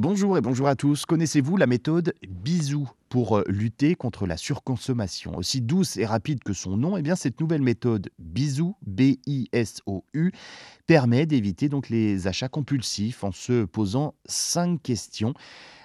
Bonjour et bonjour à tous. Connaissez-vous la méthode Bisou pour lutter contre la surconsommation Aussi douce et rapide que son nom, eh bien cette nouvelle méthode Bisou, B-I-S-O-U, permet d'éviter donc les achats compulsifs en se posant cinq questions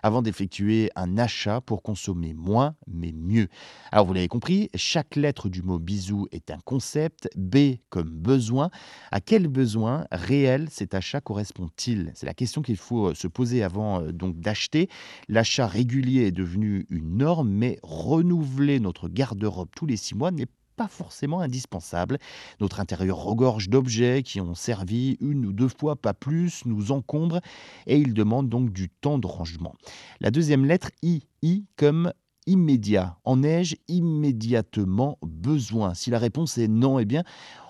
avant d'effectuer un achat pour consommer moins mais mieux. Alors vous l'avez compris, chaque lettre du mot bisou est un concept, B comme besoin. À quel besoin réel cet achat correspond-il? C'est la question qu'il faut se poser avant donc d'acheter. L'achat régulier est devenu une norme, mais renouveler notre garde-robe tous les six mois n'est pas forcément indispensable. Notre intérieur regorge d'objets qui ont servi une ou deux fois, pas plus, nous encombre et il demande donc du temps de rangement. La deuxième lettre, I, I comme immédiat. En ai-je immédiatement besoin? Si la réponse est non, eh bien,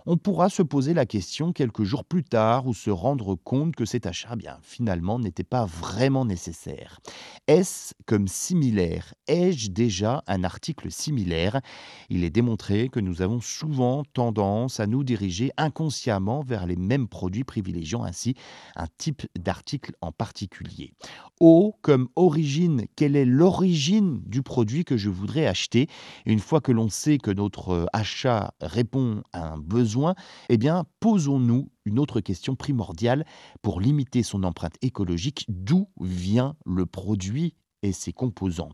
on pourra se poser la question quelques jours plus tard ou se rendre compte que cet achat, eh bien, finalement, n'était pas vraiment nécessaire. Est-ce comme similaire? Ai-je déjà un article similaire? Il est démontré que nous avons souvent tendance à nous diriger inconsciemment vers les mêmes produits, privilégiant ainsi un type d'article en particulier. O comme origine, quelle est l'origine du produit que je voudrais acheter? Une fois que l'on sait que notre achat répond à un besoin, eh bien, posons-nous une autre question primordiale pour limiter son empreinte écologique. D'où vient le produit? Et ses composants.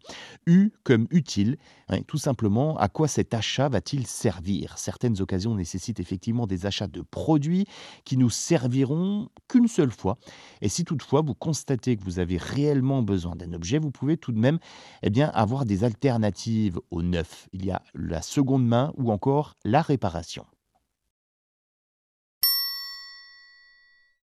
U comme utile, hein, tout simplement, à quoi cet achat va-t-il servir? Certaines occasions nécessitent effectivement des achats de produits qui nous serviront qu'une seule fois. Et si toutefois vous constatez que vous avez réellement besoin d'un objet, vous pouvez tout de même eh bien, avoir des alternatives au neuf. Il y a la seconde main ou encore la réparation.